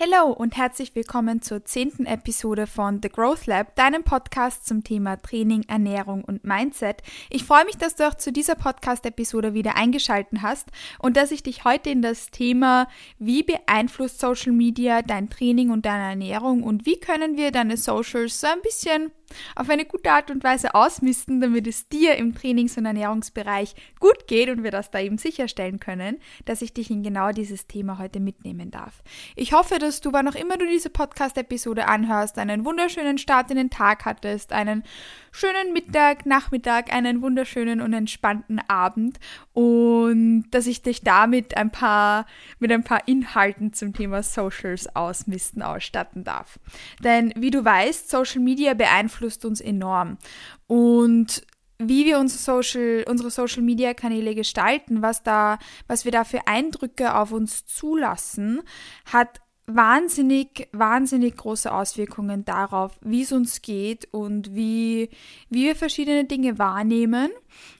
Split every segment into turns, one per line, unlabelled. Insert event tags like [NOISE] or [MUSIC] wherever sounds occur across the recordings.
Hallo und herzlich willkommen zur zehnten Episode von The Growth Lab, deinem Podcast zum Thema Training, Ernährung und Mindset. Ich freue mich, dass du auch zu dieser Podcast-Episode wieder eingeschalten hast und dass ich dich heute in das Thema, wie beeinflusst Social Media dein Training und deine Ernährung und wie können wir deine Socials so ein bisschen auf eine gute Art und Weise ausmisten, damit es dir im Trainings- und Ernährungsbereich gut geht und wir das da eben sicherstellen können, dass ich dich in genau dieses Thema heute mitnehmen darf. Ich hoffe, dass du, wann auch immer du diese Podcast-Episode anhörst, einen wunderschönen Start in den Tag hattest, einen schönen Mittag, Nachmittag, einen wunderschönen und entspannten Abend und dass ich dich damit ein paar, mit ein paar Inhalten zum Thema Socials ausmisten ausstatten darf. Denn wie du weißt, Social Media beeinflusst uns enorm und wie wir unsere Social, unsere Social Media Kanäle gestalten, was da, was wir da für Eindrücke auf uns zulassen, hat wahnsinnig, wahnsinnig große Auswirkungen darauf, wie es uns geht und wie, wie wir verschiedene Dinge wahrnehmen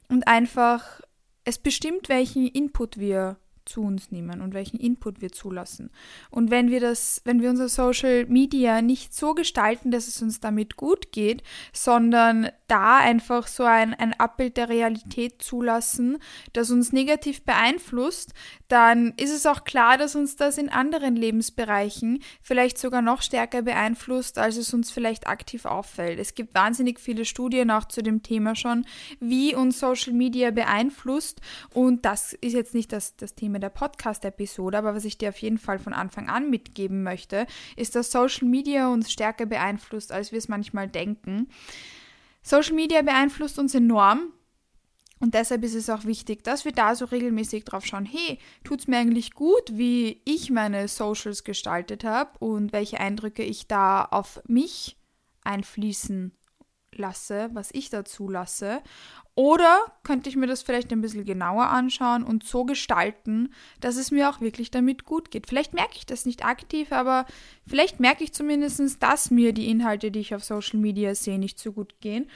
und einfach es bestimmt, welchen Input wir zu uns nehmen und welchen Input wir zulassen. Und wenn wir das, wenn wir unser Social Media nicht so gestalten, dass es uns damit gut geht, sondern da einfach so ein, ein Abbild der Realität zulassen, das uns negativ beeinflusst, dann ist es auch klar, dass uns das in anderen Lebensbereichen vielleicht sogar noch stärker beeinflusst, als es uns vielleicht aktiv auffällt. Es gibt wahnsinnig viele Studien auch zu dem Thema schon, wie uns Social Media beeinflusst. Und das ist jetzt nicht das, das Thema der Podcast-Episode, aber was ich dir auf jeden Fall von Anfang an mitgeben möchte, ist, dass Social Media uns stärker beeinflusst, als wir es manchmal denken. Social Media beeinflusst uns enorm. Und deshalb ist es auch wichtig, dass wir da so regelmäßig drauf schauen, hey, tut es mir eigentlich gut, wie ich meine Socials gestaltet habe und welche Eindrücke ich da auf mich einfließen lasse, was ich dazu lasse. Oder könnte ich mir das vielleicht ein bisschen genauer anschauen und so gestalten, dass es mir auch wirklich damit gut geht. Vielleicht merke ich das nicht aktiv, aber vielleicht merke ich zumindest, dass mir die Inhalte, die ich auf Social Media sehe, nicht so gut gehen,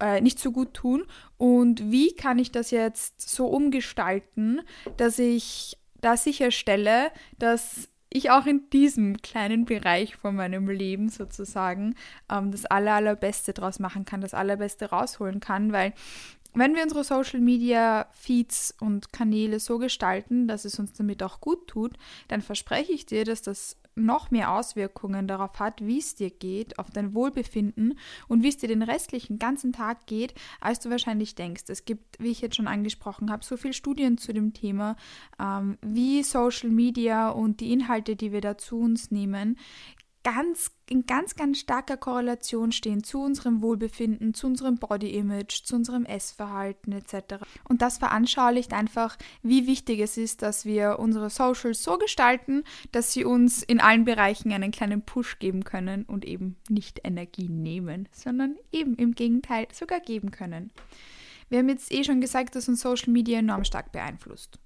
äh, nicht so gut tun. Und wie kann ich das jetzt so umgestalten, dass ich da sicherstelle, dass ich auch in diesem kleinen Bereich von meinem Leben sozusagen ähm, das aller, allerbeste draus machen kann, das allerbeste rausholen kann, weil wenn wir unsere Social Media Feeds und Kanäle so gestalten, dass es uns damit auch gut tut, dann verspreche ich dir, dass das noch mehr Auswirkungen darauf hat, wie es dir geht, auf dein Wohlbefinden und wie es dir den restlichen ganzen Tag geht, als du wahrscheinlich denkst. Es gibt, wie ich jetzt schon angesprochen habe, so viele Studien zu dem Thema, ähm, wie Social Media und die Inhalte, die wir da zu uns nehmen, ganz, in ganz, ganz starker Korrelation stehen zu unserem Wohlbefinden, zu unserem Body Image, zu unserem Essverhalten etc. Und das veranschaulicht einfach, wie wichtig es ist, dass wir unsere Socials so gestalten, dass sie uns in allen Bereichen einen kleinen Push geben können und eben nicht Energie nehmen, sondern eben im Gegenteil sogar geben können. Wir haben jetzt eh schon gesagt, dass uns Social Media enorm stark beeinflusst.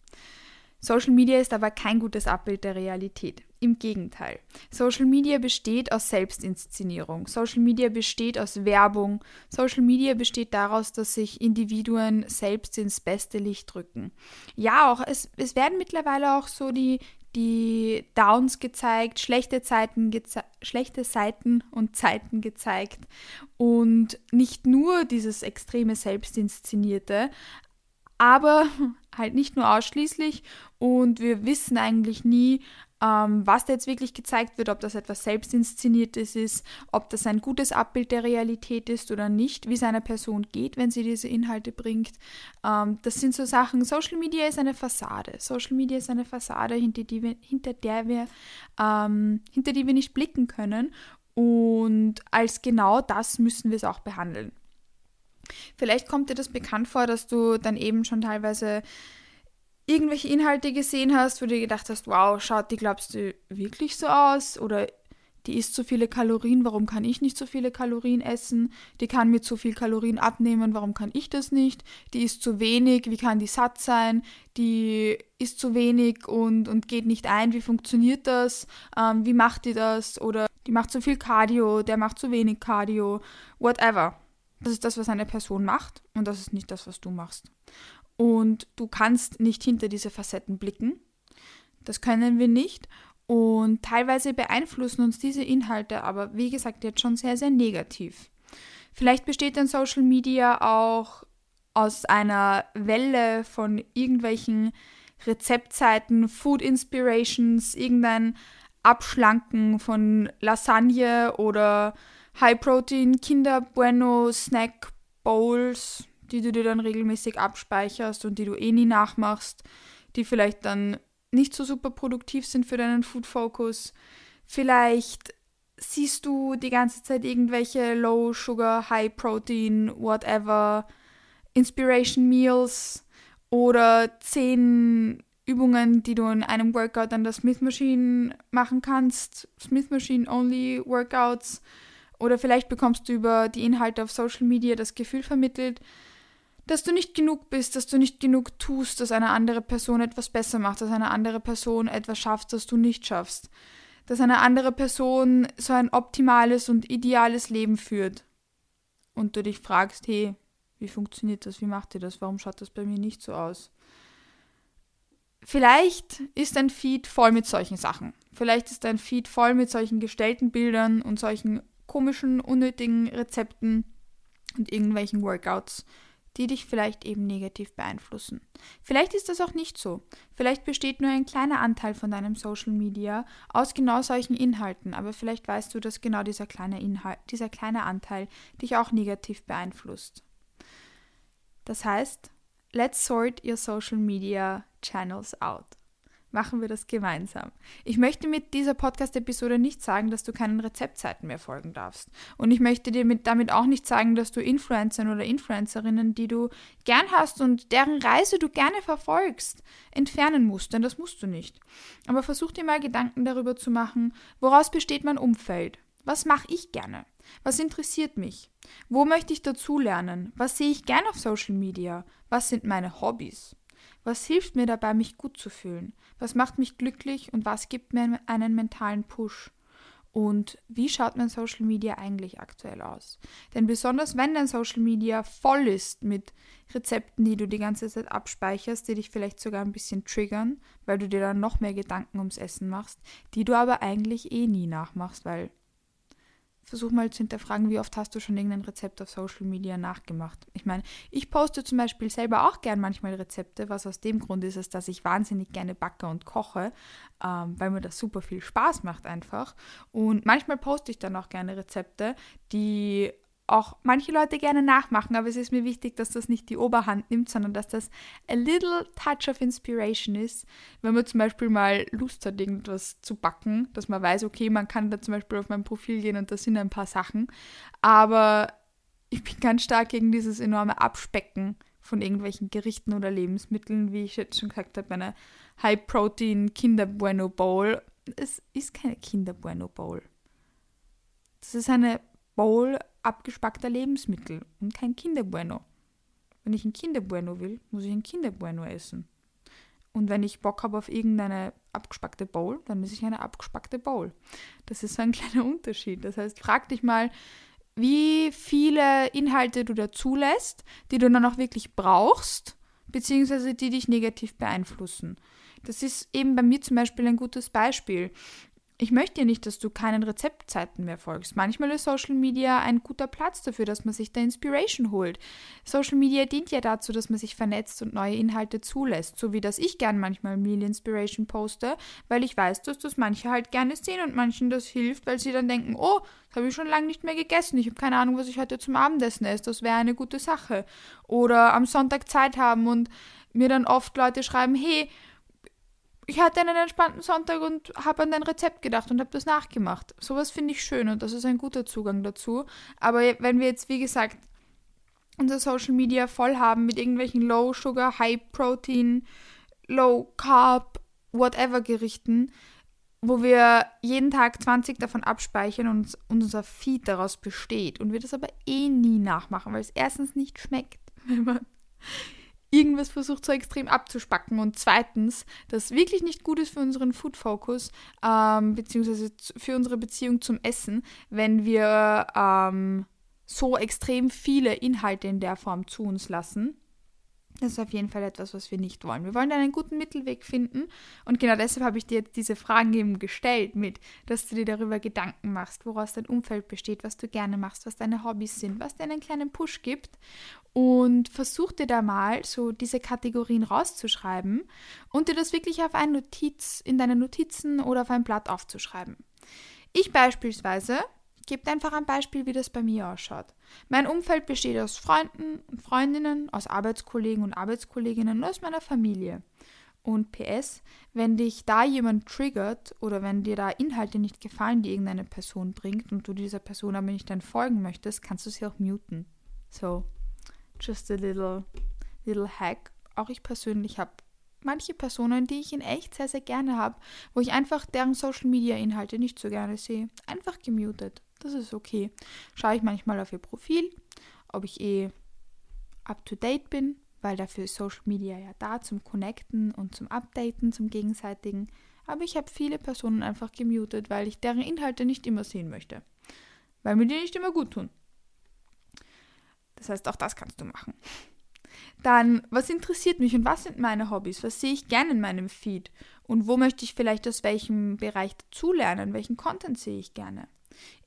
Social Media ist aber kein gutes Abbild der Realität. Im Gegenteil. Social Media besteht aus Selbstinszenierung. Social Media besteht aus Werbung. Social Media besteht daraus, dass sich Individuen selbst ins beste Licht drücken. Ja, auch es, es werden mittlerweile auch so die, die Downs gezeigt, schlechte Zeiten, geze schlechte Seiten und Zeiten gezeigt. Und nicht nur dieses extreme Selbstinszenierte, aber halt nicht nur ausschließlich und wir wissen eigentlich nie, ähm, was da jetzt wirklich gezeigt wird, ob das etwas Selbstinszeniertes ist, ob das ein gutes Abbild der Realität ist oder nicht, wie es einer Person geht, wenn sie diese Inhalte bringt. Ähm, das sind so Sachen, Social Media ist eine Fassade. Social Media ist eine Fassade, hinter, die wir, hinter der wir, ähm, hinter die wir nicht blicken können. Und als genau das müssen wir es auch behandeln. Vielleicht kommt dir das bekannt vor, dass du dann eben schon teilweise irgendwelche Inhalte gesehen hast, wo du gedacht hast, wow, schaut die, glaubst du, wirklich so aus? Oder die isst so viele Kalorien, warum kann ich nicht so viele Kalorien essen? Die kann mir zu viel Kalorien abnehmen, warum kann ich das nicht? Die isst zu wenig, wie kann die satt sein? Die isst zu wenig und, und geht nicht ein, wie funktioniert das? Ähm, wie macht die das? Oder die macht zu viel Cardio, der macht zu wenig Cardio, whatever. Das ist das, was eine Person macht und das ist nicht das, was du machst. Und du kannst nicht hinter diese Facetten blicken. Das können wir nicht. Und teilweise beeinflussen uns diese Inhalte aber, wie gesagt, jetzt schon sehr, sehr negativ. Vielleicht besteht dann Social Media auch aus einer Welle von irgendwelchen Rezeptseiten, Food Inspirations, irgendein Abschlanken von Lasagne oder High Protein Kinder Bueno Snack Bowls, die du dir dann regelmäßig abspeicherst und die du eh nie nachmachst, die vielleicht dann nicht so super produktiv sind für deinen Food Focus. Vielleicht siehst du die ganze Zeit irgendwelche Low Sugar, High Protein, whatever Inspiration Meals oder zehn Übungen, die du in einem Workout an der Smith Machine machen kannst. Smith Machine Only Workouts. Oder vielleicht bekommst du über die Inhalte auf Social Media das Gefühl vermittelt, dass du nicht genug bist, dass du nicht genug tust, dass eine andere Person etwas besser macht, dass eine andere Person etwas schafft, das du nicht schaffst. Dass eine andere Person so ein optimales und ideales Leben führt. Und du dich fragst, hey, wie funktioniert das? Wie macht ihr das? Warum schaut das bei mir nicht so aus? Vielleicht ist dein Feed voll mit solchen Sachen. Vielleicht ist dein Feed voll mit solchen gestellten Bildern und solchen komischen, unnötigen Rezepten und irgendwelchen Workouts, die dich vielleicht eben negativ beeinflussen. Vielleicht ist das auch nicht so. Vielleicht besteht nur ein kleiner Anteil von deinem Social Media aus genau solchen Inhalten, aber vielleicht weißt du, dass genau dieser kleine Inhalt, dieser kleine Anteil dich auch negativ beeinflusst. Das heißt, let's sort your social media channels out. Machen wir das gemeinsam. Ich möchte mit dieser Podcast-Episode nicht sagen, dass du keinen Rezeptseiten mehr folgen darfst. Und ich möchte dir mit, damit auch nicht sagen, dass du Influencern oder Influencerinnen, die du gern hast und deren Reise du gerne verfolgst, entfernen musst, denn das musst du nicht. Aber versuch dir mal Gedanken darüber zu machen, woraus besteht mein Umfeld? Was mache ich gerne? Was interessiert mich? Wo möchte ich dazulernen? Was sehe ich gern auf Social Media? Was sind meine Hobbys? Was hilft mir dabei, mich gut zu fühlen? Was macht mich glücklich und was gibt mir einen mentalen Push? Und wie schaut mein Social Media eigentlich aktuell aus? Denn besonders wenn dein Social Media voll ist mit Rezepten, die du die ganze Zeit abspeicherst, die dich vielleicht sogar ein bisschen triggern, weil du dir dann noch mehr Gedanken ums Essen machst, die du aber eigentlich eh nie nachmachst, weil versuch mal zu hinterfragen, wie oft hast du schon irgendein Rezept auf Social Media nachgemacht. Ich meine, ich poste zum Beispiel selber auch gern manchmal Rezepte, was aus dem Grund ist, dass ich wahnsinnig gerne backe und koche, ähm, weil mir das super viel Spaß macht einfach. Und manchmal poste ich dann auch gerne Rezepte, die auch manche Leute gerne nachmachen, aber es ist mir wichtig, dass das nicht die Oberhand nimmt, sondern dass das a little touch of inspiration ist, wenn man zum Beispiel mal Lust hat, irgendwas zu backen, dass man weiß, okay, man kann da zum Beispiel auf mein Profil gehen und da sind ein paar Sachen, aber ich bin ganz stark gegen dieses enorme Abspecken von irgendwelchen Gerichten oder Lebensmitteln, wie ich jetzt schon gesagt habe, eine High-Protein Kinder Bueno Bowl. Es ist keine Kinder Bueno Bowl. Das ist eine Bowl abgespackter Lebensmittel und kein Kinderbueno. Wenn ich ein Kinderbueno will, muss ich ein Kinderbueno essen. Und wenn ich Bock habe auf irgendeine abgespackte Bowl, dann esse ich eine abgespackte Bowl. Das ist so ein [LAUGHS] kleiner Unterschied. Das heißt, frag dich mal, wie viele Inhalte du da zulässt, die du dann auch wirklich brauchst, beziehungsweise die dich negativ beeinflussen. Das ist eben bei mir zum Beispiel ein gutes Beispiel ich möchte ja nicht, dass du keinen Rezeptzeiten mehr folgst. Manchmal ist Social Media ein guter Platz dafür, dass man sich da Inspiration holt. Social Media dient ja dazu, dass man sich vernetzt und neue Inhalte zulässt, so wie das ich gern manchmal Meal Inspiration poste, weil ich weiß, dass das manche halt gerne sehen und manchen das hilft, weil sie dann denken, oh, das habe ich schon lange nicht mehr gegessen, ich habe keine Ahnung, was ich heute zum Abendessen esse, das wäre eine gute Sache. Oder am Sonntag Zeit haben und mir dann oft Leute schreiben, hey, ich hatte einen entspannten Sonntag und habe an dein Rezept gedacht und habe das nachgemacht. Sowas finde ich schön und das ist ein guter Zugang dazu. Aber wenn wir jetzt, wie gesagt, unser Social Media voll haben mit irgendwelchen Low Sugar, High Protein, Low Carb, whatever Gerichten, wo wir jeden Tag 20 davon abspeichern und unser Feed daraus besteht und wir das aber eh nie nachmachen, weil es erstens nicht schmeckt, [LAUGHS] wenn man irgendwas versucht so extrem abzuspacken und zweitens, das wirklich nicht gut ist für unseren Food Focus, ähm, beziehungsweise für unsere Beziehung zum Essen, wenn wir ähm, so extrem viele Inhalte in der Form zu uns lassen. Das ist auf jeden Fall etwas, was wir nicht wollen. Wir wollen einen guten Mittelweg finden. Und genau deshalb habe ich dir jetzt diese Fragen eben gestellt mit, dass du dir darüber Gedanken machst, woraus dein Umfeld besteht, was du gerne machst, was deine Hobbys sind, was dir einen kleinen Push gibt. Und versuch dir da mal so diese Kategorien rauszuschreiben und dir das wirklich auf ein Notiz, in deine Notizen oder auf ein Blatt aufzuschreiben. Ich beispielsweise gebe einfach ein Beispiel, wie das bei mir ausschaut. Mein Umfeld besteht aus Freunden und Freundinnen, aus Arbeitskollegen und Arbeitskolleginnen und aus meiner Familie. Und PS, wenn dich da jemand triggert oder wenn dir da Inhalte nicht gefallen, die irgendeine Person bringt und du dieser Person aber nicht dann folgen möchtest, kannst du sie auch muten. So, just a little, little hack. Auch ich persönlich habe manche Personen, die ich in echt sehr, sehr gerne habe, wo ich einfach deren Social Media Inhalte nicht so gerne sehe, einfach gemutet. Das ist okay. Schaue ich manchmal auf ihr Profil, ob ich eh up to date bin, weil dafür ist Social Media ja da zum Connecten und zum Updaten, zum gegenseitigen. Aber ich habe viele Personen einfach gemutet, weil ich deren Inhalte nicht immer sehen möchte. Weil mir die nicht immer gut tun. Das heißt, auch das kannst du machen. Dann, was interessiert mich und was sind meine Hobbys? Was sehe ich gerne in meinem Feed? Und wo möchte ich vielleicht aus welchem Bereich dazulernen? Welchen Content sehe ich gerne?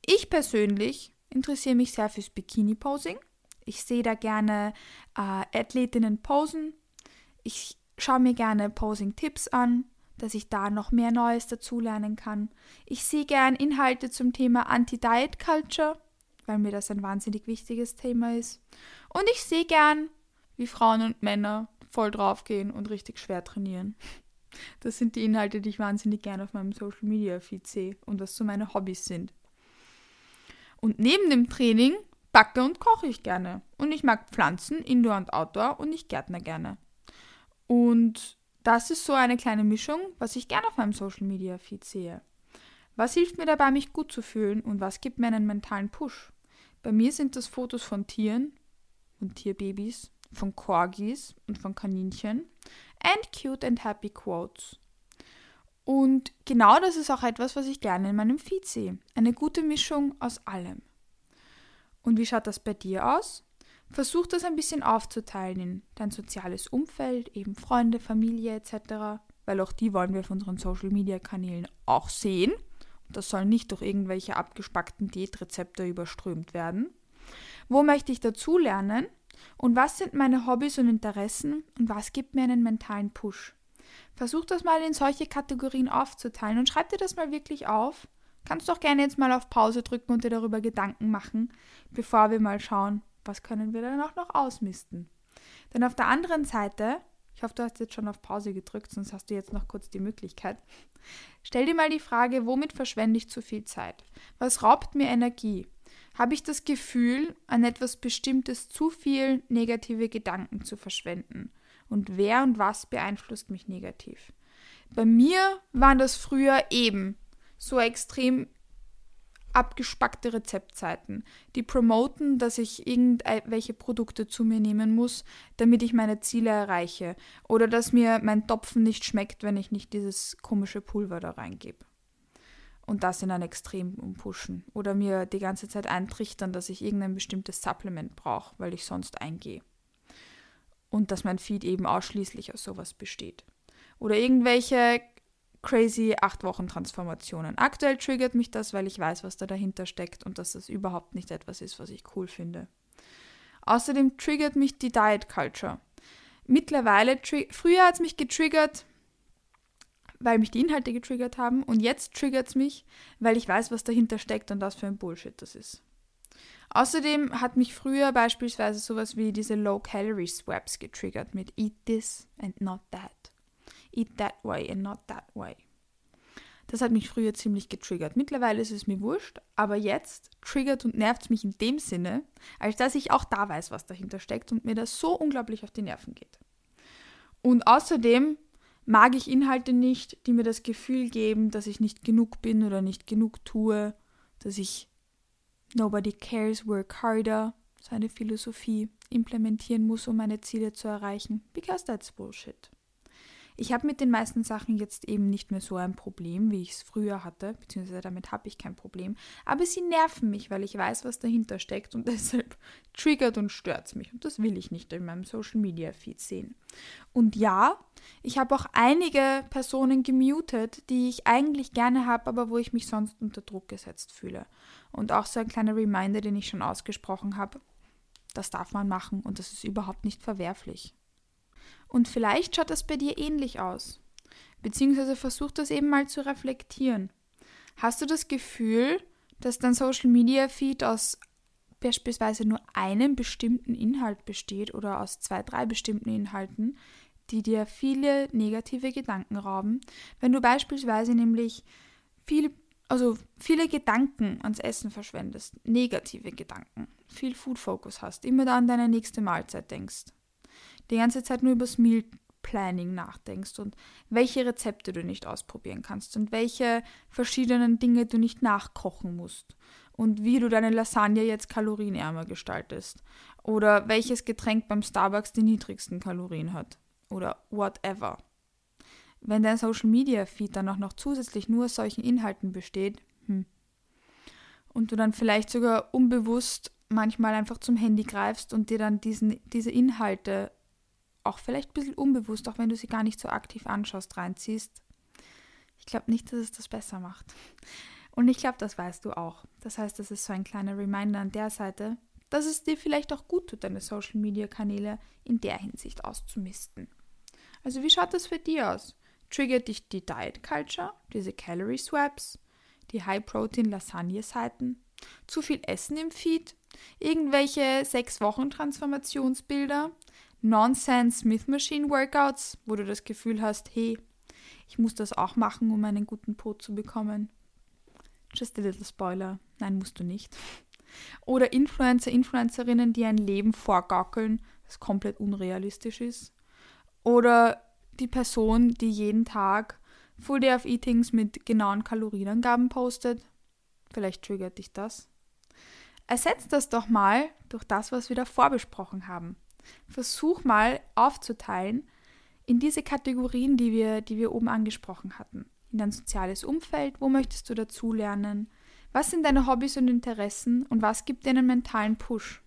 Ich persönlich interessiere mich sehr fürs Bikini-Posing. Ich sehe da gerne äh, Athletinnen posen. Ich schaue mir gerne Posing-Tipps an, dass ich da noch mehr Neues dazulernen kann. Ich sehe gern Inhalte zum Thema Anti-Diet-Culture, weil mir das ein wahnsinnig wichtiges Thema ist. Und ich sehe gern, wie Frauen und Männer voll draufgehen und richtig schwer trainieren. Das sind die Inhalte, die ich wahnsinnig gerne auf meinem Social Media Feed sehe und was so meine Hobbys sind. Und neben dem Training backe und koche ich gerne. Und ich mag Pflanzen, Indoor und Outdoor und ich gärtner gerne. Und das ist so eine kleine Mischung, was ich gerne auf meinem Social Media Feed sehe. Was hilft mir dabei, mich gut zu fühlen und was gibt mir einen mentalen Push? Bei mir sind das Fotos von Tieren, von Tierbabys, von Corgis und von Kaninchen and cute and happy quotes. Und genau das ist auch etwas, was ich gerne in meinem Feed sehe. Eine gute Mischung aus allem. Und wie schaut das bei dir aus? Versuch das ein bisschen aufzuteilen in dein soziales Umfeld, eben Freunde, Familie etc., weil auch die wollen wir auf unseren Social-Media-Kanälen auch sehen. Und das soll nicht durch irgendwelche abgespackten Diätrezepte überströmt werden. Wo möchte ich dazulernen? Und was sind meine Hobbys und Interessen? Und was gibt mir einen mentalen Push? Versuch das mal in solche Kategorien aufzuteilen und schreib dir das mal wirklich auf. Kannst doch gerne jetzt mal auf Pause drücken und dir darüber Gedanken machen, bevor wir mal schauen, was können wir dann auch noch ausmisten. Denn auf der anderen Seite, ich hoffe, du hast jetzt schon auf Pause gedrückt, sonst hast du jetzt noch kurz die Möglichkeit. Stell dir mal die Frage, womit verschwende ich zu viel Zeit? Was raubt mir Energie? Habe ich das Gefühl, an etwas Bestimmtes zu viel negative Gedanken zu verschwenden? Und wer und was beeinflusst mich negativ. Bei mir waren das früher eben so extrem abgespackte Rezeptseiten, die promoten, dass ich irgendwelche Produkte zu mir nehmen muss, damit ich meine Ziele erreiche oder dass mir mein Topfen nicht schmeckt, wenn ich nicht dieses komische Pulver da reingebe. Und das in ein Extrem umpushen oder mir die ganze Zeit eintrichtern, dass ich irgendein bestimmtes Supplement brauche, weil ich sonst eingehe und dass mein Feed eben ausschließlich aus sowas besteht. Oder irgendwelche crazy 8-Wochen-Transformationen. Aktuell triggert mich das, weil ich weiß, was da dahinter steckt und dass das überhaupt nicht etwas ist, was ich cool finde. Außerdem triggert mich die Diet Culture. Mittlerweile, früher hat es mich getriggert, weil mich die Inhalte getriggert haben und jetzt triggert es mich, weil ich weiß, was dahinter steckt und was für ein Bullshit das ist. Außerdem hat mich früher beispielsweise sowas wie diese Low-Calorie-Swaps getriggert mit Eat this and not that. Eat that way and not that way. Das hat mich früher ziemlich getriggert. Mittlerweile ist es mir wurscht, aber jetzt triggert und nervt es mich in dem Sinne, als dass ich auch da weiß, was dahinter steckt und mir das so unglaublich auf die Nerven geht. Und außerdem mag ich Inhalte nicht, die mir das Gefühl geben, dass ich nicht genug bin oder nicht genug tue, dass ich Nobody cares, work harder, seine Philosophie implementieren muss, um meine Ziele zu erreichen. Because that's bullshit. Ich habe mit den meisten Sachen jetzt eben nicht mehr so ein Problem, wie ich es früher hatte, beziehungsweise damit habe ich kein Problem. Aber sie nerven mich, weil ich weiß, was dahinter steckt und [LAUGHS] deshalb triggert und stört es mich. Und das will ich nicht in meinem Social Media Feed sehen. Und ja, ich habe auch einige Personen gemutet, die ich eigentlich gerne habe, aber wo ich mich sonst unter Druck gesetzt fühle. Und auch so ein kleiner Reminder, den ich schon ausgesprochen habe. Das darf man machen und das ist überhaupt nicht verwerflich. Und vielleicht schaut das bei dir ähnlich aus. Beziehungsweise versuch das eben mal zu reflektieren. Hast du das Gefühl, dass dein Social Media Feed aus beispielsweise nur einem bestimmten Inhalt besteht oder aus zwei, drei bestimmten Inhalten, die dir viele negative Gedanken rauben? Wenn du beispielsweise nämlich viel, also viele Gedanken ans Essen verschwendest, negative Gedanken, viel Food Focus hast, immer da an deine nächste Mahlzeit denkst, die ganze Zeit nur übers Meal Planning nachdenkst und welche Rezepte du nicht ausprobieren kannst und welche verschiedenen Dinge du nicht nachkochen musst und wie du deine Lasagne jetzt kalorienärmer gestaltest oder welches Getränk beim Starbucks die niedrigsten Kalorien hat oder whatever. Wenn dein Social Media Feed dann auch noch zusätzlich nur aus solchen Inhalten besteht, hm, und du dann vielleicht sogar unbewusst manchmal einfach zum Handy greifst und dir dann diesen, diese Inhalte auch vielleicht ein bisschen unbewusst, auch wenn du sie gar nicht so aktiv anschaust, reinziehst. Ich glaube nicht, dass es das besser macht. Und ich glaube, das weißt du auch. Das heißt, das ist so ein kleiner Reminder an der Seite, dass es dir vielleicht auch gut tut, deine Social-Media-Kanäle in der Hinsicht auszumisten. Also wie schaut das für dich aus? Triggert dich die Diet Culture, diese Calorie Swaps, die High-Protein-Lasagne-Seiten, zu viel Essen im Feed, irgendwelche sechs Wochen Transformationsbilder, Nonsense Smith Machine Workouts, wo du das Gefühl hast, hey, ich muss das auch machen, um einen guten Po zu bekommen. Just a little Spoiler. Nein, musst du nicht. Oder Influencer, Influencerinnen, die ein Leben vorgaukeln, das komplett unrealistisch ist. Oder die Person, die jeden Tag Full Day of Eatings mit genauen Kalorienangaben postet. Vielleicht triggert dich das. Ersetz das doch mal durch das, was wir davor besprochen haben. Versuch mal aufzuteilen in diese Kategorien, die wir, die wir oben angesprochen hatten. In dein soziales Umfeld, wo möchtest du dazulernen? Was sind deine Hobbys und Interessen und was gibt dir einen mentalen Push?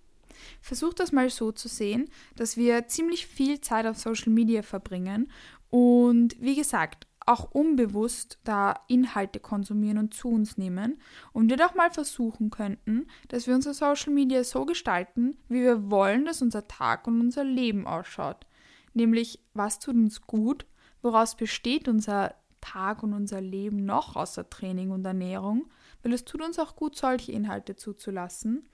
Versuch das mal so zu sehen, dass wir ziemlich viel Zeit auf Social Media verbringen und wie gesagt, auch unbewusst da Inhalte konsumieren und zu uns nehmen und wir doch mal versuchen könnten, dass wir unser Social Media so gestalten, wie wir wollen, dass unser Tag und unser Leben ausschaut. Nämlich, was tut uns gut, woraus besteht unser Tag und unser Leben noch außer Training und Ernährung, weil es tut uns auch gut, solche Inhalte zuzulassen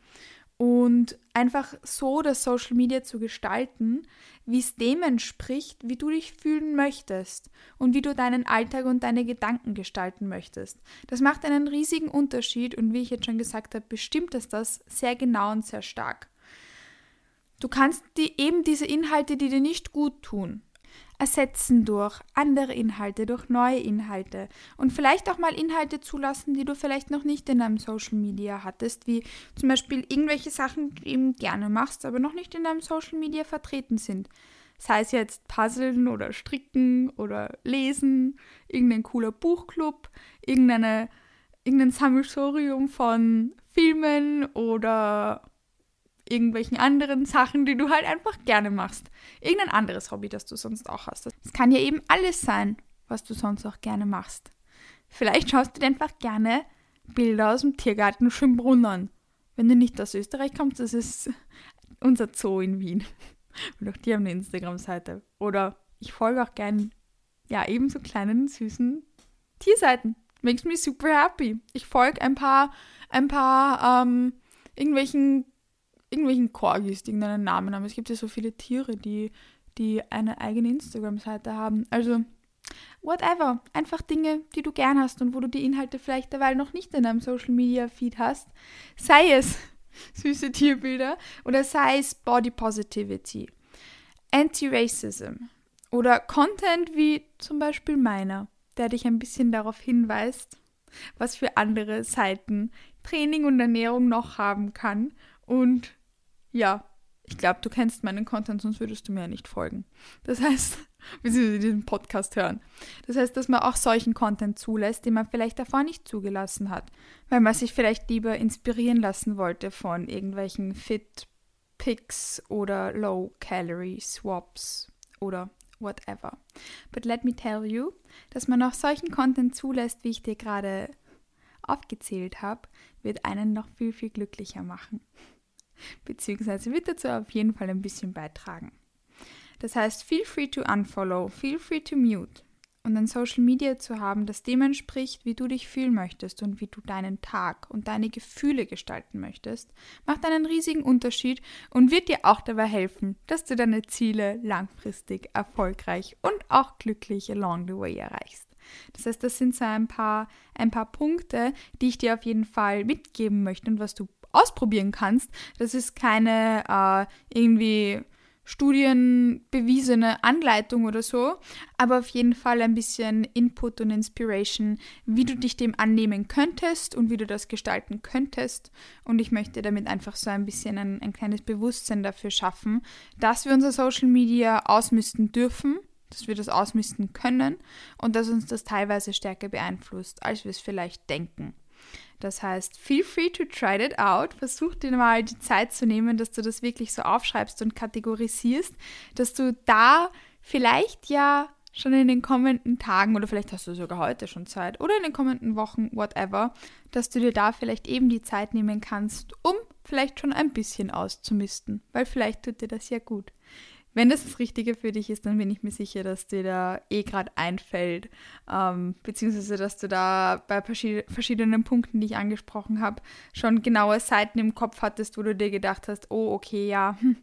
und einfach so das Social Media zu gestalten, wie es dem entspricht, wie du dich fühlen möchtest und wie du deinen Alltag und deine Gedanken gestalten möchtest. Das macht einen riesigen Unterschied und wie ich jetzt schon gesagt habe, bestimmt es das sehr genau und sehr stark. Du kannst die, eben diese Inhalte, die dir nicht gut tun, ersetzen durch andere Inhalte, durch neue Inhalte und vielleicht auch mal Inhalte zulassen, die du vielleicht noch nicht in deinem Social Media hattest, wie zum Beispiel irgendwelche Sachen, die du eben gerne machst, aber noch nicht in deinem Social Media vertreten sind. Sei es jetzt Puzzeln oder Stricken oder Lesen, irgendein cooler Buchclub, irgendeine, irgendein Sammelsurium von Filmen oder irgendwelchen anderen Sachen, die du halt einfach gerne machst. Irgendein anderes Hobby, das du sonst auch hast. Es kann ja eben alles sein, was du sonst auch gerne machst. Vielleicht schaust du dir einfach gerne Bilder aus dem Tiergarten Schönbrunn an. Wenn du nicht aus Österreich kommst, das ist [LAUGHS] unser Zoo in Wien. [LAUGHS] Und auch die haben eine Instagram-Seite. Oder ich folge auch gern, ja, eben kleinen, süßen Tierseiten. Makes me super happy. Ich folge ein paar, ein paar, ähm, irgendwelchen irgendwelchen Corgis, die irgendeinen Namen haben. Es gibt ja so viele Tiere, die, die eine eigene Instagram-Seite haben. Also, whatever. Einfach Dinge, die du gern hast und wo du die Inhalte vielleicht derweil noch nicht in deinem Social Media Feed hast. Sei es [LAUGHS] süße Tierbilder oder sei es Body Positivity, Anti-Racism oder Content wie zum Beispiel meiner, der dich ein bisschen darauf hinweist, was für andere Seiten Training und Ernährung noch haben kann und ja, ich glaube, du kennst meinen Content, sonst würdest du mir ja nicht folgen. Das heißt, [LAUGHS] beziehungsweise diesen Podcast hören. Das heißt, dass man auch solchen Content zulässt, den man vielleicht davor nicht zugelassen hat, weil man sich vielleicht lieber inspirieren lassen wollte von irgendwelchen Fit Picks oder Low Calorie Swaps oder whatever. But let me tell you, dass man auch solchen Content zulässt, wie ich dir gerade aufgezählt habe, wird einen noch viel, viel glücklicher machen. Beziehungsweise wird dazu auf jeden Fall ein bisschen beitragen. Das heißt, feel free to unfollow, feel free to mute. Und ein Social Media zu haben, das dem entspricht, wie du dich fühlen möchtest und wie du deinen Tag und deine Gefühle gestalten möchtest, macht einen riesigen Unterschied und wird dir auch dabei helfen, dass du deine Ziele langfristig erfolgreich und auch glücklich along the way erreichst. Das heißt, das sind so ein paar, ein paar Punkte, die ich dir auf jeden Fall mitgeben möchte und was du ausprobieren kannst. Das ist keine äh, irgendwie studienbewiesene Anleitung oder so, aber auf jeden Fall ein bisschen Input und Inspiration, wie du dich dem annehmen könntest und wie du das gestalten könntest. Und ich möchte damit einfach so ein bisschen ein, ein kleines Bewusstsein dafür schaffen, dass wir unser Social Media ausmisten dürfen, dass wir das ausmisten können und dass uns das teilweise stärker beeinflusst, als wir es vielleicht denken. Das heißt, feel free to try that out. Versuch dir mal die Zeit zu nehmen, dass du das wirklich so aufschreibst und kategorisierst, dass du da vielleicht ja schon in den kommenden Tagen oder vielleicht hast du sogar heute schon Zeit oder in den kommenden Wochen, whatever, dass du dir da vielleicht eben die Zeit nehmen kannst, um vielleicht schon ein bisschen auszumisten, weil vielleicht tut dir das ja gut. Wenn das das Richtige für dich ist, dann bin ich mir sicher, dass dir da eh gerade einfällt, ähm, beziehungsweise dass du da bei verschiedenen Punkten, die ich angesprochen habe, schon genaue Seiten im Kopf hattest, wo du dir gedacht hast, oh, okay, ja, hm,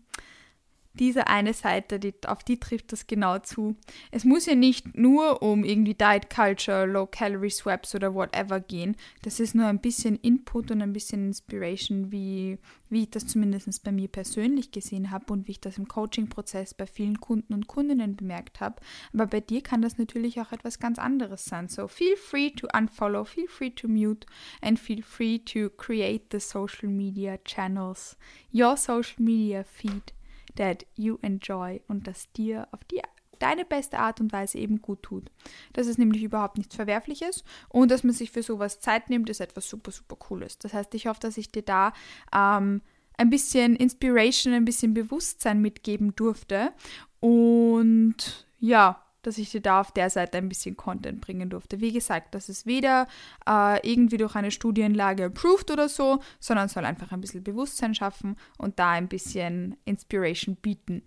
diese eine Seite, die, auf die trifft das genau zu. Es muss ja nicht nur um irgendwie Diet Culture, Low Calorie Swaps oder whatever gehen. Das ist nur ein bisschen Input und ein bisschen Inspiration, wie, wie ich das zumindest bei mir persönlich gesehen habe und wie ich das im Coaching-Prozess bei vielen Kunden und Kundinnen bemerkt habe. Aber bei dir kann das natürlich auch etwas ganz anderes sein. So feel free to unfollow, feel free to mute and feel free to create the social media channels, your social media feed that you enjoy und das dir auf die deine beste Art und Weise eben gut tut. Das ist nämlich überhaupt nichts Verwerfliches und dass man sich für sowas Zeit nimmt, ist etwas super, super Cooles. Das heißt, ich hoffe, dass ich dir da ähm, ein bisschen Inspiration, ein bisschen Bewusstsein mitgeben durfte und ja, dass ich dir da auf der Seite ein bisschen Content bringen durfte. Wie gesagt, das ist weder äh, irgendwie durch eine Studienlage approved oder so, sondern soll einfach ein bisschen Bewusstsein schaffen und da ein bisschen Inspiration bieten.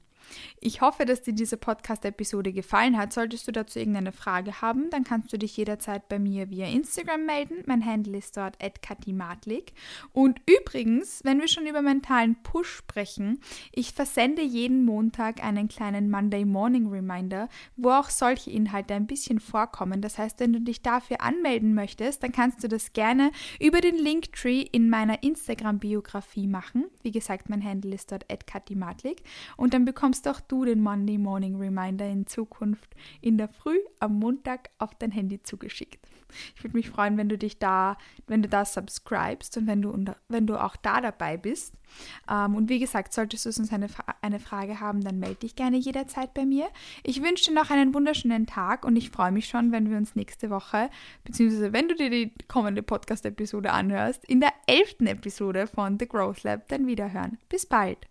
Ich hoffe, dass dir diese Podcast-Episode gefallen hat. Solltest du dazu irgendeine Frage haben, dann kannst du dich jederzeit bei mir via Instagram melden. Mein Handle ist dort @katimatlik. Und übrigens, wenn wir schon über mentalen Push sprechen, ich versende jeden Montag einen kleinen Monday Morning Reminder, wo auch solche Inhalte ein bisschen vorkommen. Das heißt, wenn du dich dafür anmelden möchtest, dann kannst du das gerne über den Linktree in meiner Instagram-Biografie machen. Wie gesagt, mein Handle ist dort @katimatlik und dann bekommst bekommst auch du den Monday Morning Reminder in Zukunft in der Früh am Montag auf dein Handy zugeschickt. Ich würde mich freuen, wenn du dich da, wenn du da subscribest und wenn du, wenn du auch da dabei bist. Ähm, und wie gesagt, solltest du sonst eine, eine Frage haben, dann melde dich gerne jederzeit bei mir. Ich wünsche dir noch einen wunderschönen Tag und ich freue mich schon, wenn wir uns nächste Woche, beziehungsweise wenn du dir die kommende Podcast-Episode anhörst, in der elften Episode von The Growth Lab dann wiederhören. Bis bald!